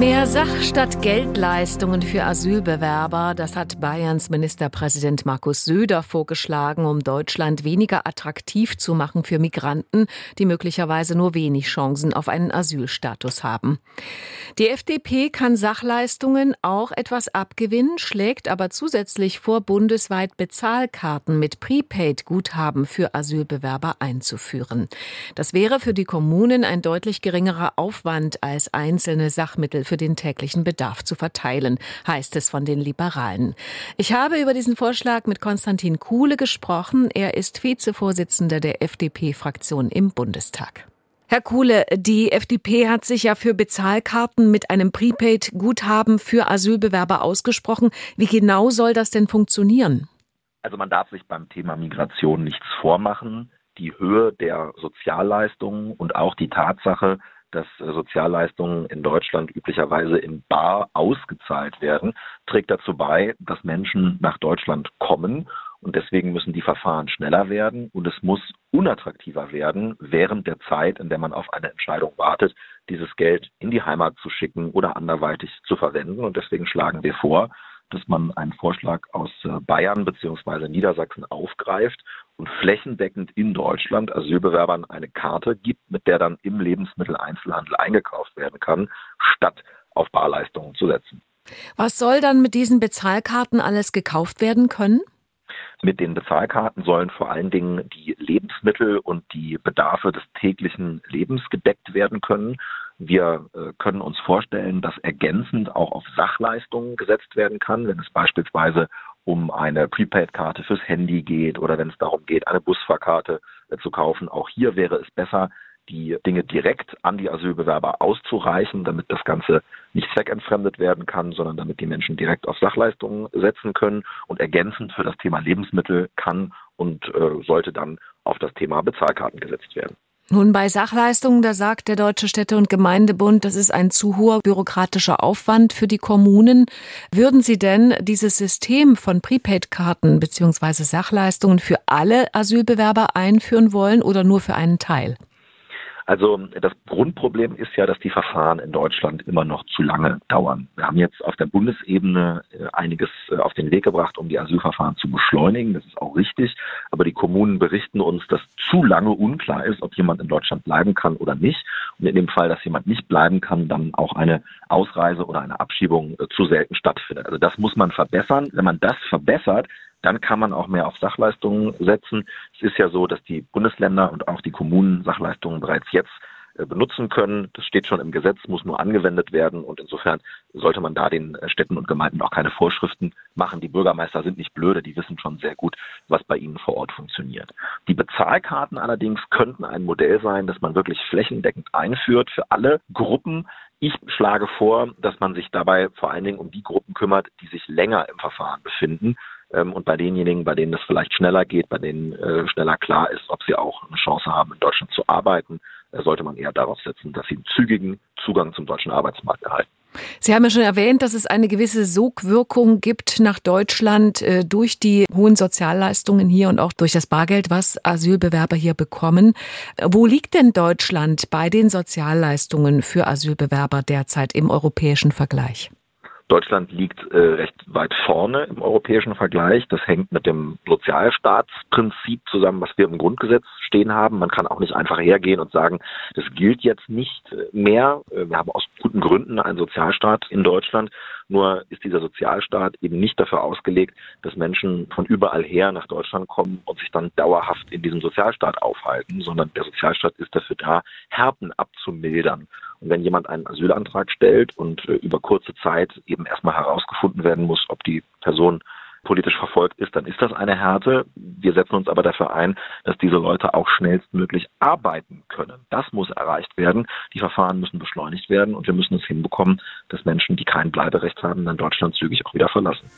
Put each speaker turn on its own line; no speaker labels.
Mehr Sach- statt Geldleistungen für Asylbewerber, das hat Bayerns Ministerpräsident Markus Söder vorgeschlagen, um Deutschland weniger attraktiv zu machen für Migranten, die möglicherweise nur wenig Chancen auf einen Asylstatus haben. Die FDP kann Sachleistungen auch etwas abgewinnen, schlägt aber zusätzlich vor, bundesweit Bezahlkarten mit Prepaid-Guthaben für Asylbewerber einzuführen. Das wäre für die Kommunen ein deutlich geringerer Aufwand als einzelne Sachmittel für den täglichen Bedarf zu verteilen, heißt es von den Liberalen. Ich habe über diesen Vorschlag mit Konstantin Kuhle gesprochen. Er ist Vizevorsitzender der FDP-Fraktion im Bundestag. Herr Kuhle, die FDP hat sich ja für Bezahlkarten mit einem Prepaid-Guthaben für Asylbewerber ausgesprochen. Wie genau soll das denn funktionieren?
Also man darf sich beim Thema Migration nichts vormachen. Die Höhe der Sozialleistungen und auch die Tatsache, dass äh, Sozialleistungen in Deutschland üblicherweise in Bar ausgezahlt werden, trägt dazu bei, dass Menschen nach Deutschland kommen und deswegen müssen die Verfahren schneller werden und es muss unattraktiver werden, während der Zeit, in der man auf eine Entscheidung wartet, dieses Geld in die Heimat zu schicken oder anderweitig zu verwenden. Und deswegen schlagen wir vor, dass man einen Vorschlag aus äh, Bayern bzw. Niedersachsen aufgreift und flächendeckend in Deutschland Asylbewerbern eine Karte gibt, mit der dann im Lebensmitteleinzelhandel eingekauft werden kann, statt auf Barleistungen zu setzen.
Was soll dann mit diesen Bezahlkarten alles gekauft werden können?
Mit den Bezahlkarten sollen vor allen Dingen die Lebensmittel und die Bedarfe des täglichen Lebens gedeckt werden können. Wir äh, können uns vorstellen, dass ergänzend auch auf Sachleistungen gesetzt werden kann, wenn es beispielsweise um eine Prepaid-Karte fürs Handy geht oder wenn es darum geht, eine Busfahrkarte äh, zu kaufen. Auch hier wäre es besser, die Dinge direkt an die Asylbewerber auszureichen, damit das Ganze nicht zweckentfremdet werden kann, sondern damit die Menschen direkt auf Sachleistungen setzen können und ergänzend für das Thema Lebensmittel kann und äh, sollte dann auf das Thema Bezahlkarten gesetzt werden.
Nun, bei Sachleistungen, da sagt der Deutsche Städte- und Gemeindebund, das ist ein zu hoher bürokratischer Aufwand für die Kommunen. Würden Sie denn dieses System von Prepaid-Karten bzw. Sachleistungen für alle Asylbewerber einführen wollen oder nur für einen Teil?
Also das Grundproblem ist ja, dass die Verfahren in Deutschland immer noch zu lange dauern. Wir haben jetzt auf der Bundesebene äh, einiges äh, auf den Weg gebracht, um die Asylverfahren zu beschleunigen. Das ist auch richtig. Aber die Kommunen berichten uns, dass zu lange unklar ist, ob jemand in Deutschland bleiben kann oder nicht. Und in dem Fall, dass jemand nicht bleiben kann, dann auch eine Ausreise oder eine Abschiebung äh, zu selten stattfindet. Also das muss man verbessern. Wenn man das verbessert, dann kann man auch mehr auf Sachleistungen setzen. Es ist ja so, dass die Bundesländer und auch die Kommunen Sachleistungen bereits jetzt äh, benutzen können. Das steht schon im Gesetz, muss nur angewendet werden und insofern sollte man da den äh, Städten und Gemeinden auch keine Vorschriften machen. Die Bürgermeister sind nicht blöde, die wissen schon sehr gut, was bei ihnen vor Ort funktioniert. Die Bezahlkarten allerdings könnten ein Modell sein, das man wirklich flächendeckend einführt für alle Gruppen. Ich schlage vor, dass man sich dabei vor allen Dingen um die Gruppen kümmert, die sich länger im Verfahren befinden ähm, und bei denjenigen, bei denen es vielleicht schneller geht, bei denen äh, schneller klar ist, ob sie auch eine Chance haben, in Deutschland zu arbeiten, äh, sollte man eher darauf setzen, dass sie einen zügigen Zugang zum deutschen Arbeitsmarkt erhalten.
Sie haben ja schon erwähnt, dass es eine gewisse Sogwirkung gibt nach Deutschland äh, durch die hohen Sozialleistungen hier und auch durch das Bargeld, was Asylbewerber hier bekommen. Wo liegt denn Deutschland bei den Sozialleistungen für Asylbewerber derzeit im europäischen Vergleich?
Deutschland liegt äh, recht weit vorne im europäischen Vergleich. Das hängt mit dem Sozialstaatsprinzip zusammen, was wir im Grundgesetz stehen haben. Man kann auch nicht einfach hergehen und sagen, das gilt jetzt nicht mehr. Äh, wir haben aus guten Gründen einen Sozialstaat in Deutschland. Nur ist dieser Sozialstaat eben nicht dafür ausgelegt, dass Menschen von überall her nach Deutschland kommen und sich dann dauerhaft in diesem Sozialstaat aufhalten, sondern der Sozialstaat ist dafür da, Härten abzumildern. Und wenn jemand einen Asylantrag stellt und äh, über kurze Zeit eben erstmal herausgefunden werden muss, ob die Person politisch verfolgt ist, dann ist das eine Härte. Wir setzen uns aber dafür ein, dass diese Leute auch schnellstmöglich arbeiten können. Das muss erreicht werden. Die Verfahren müssen beschleunigt werden und wir müssen es hinbekommen, dass Menschen, die kein Bleiberecht haben, dann Deutschland zügig auch wieder verlassen.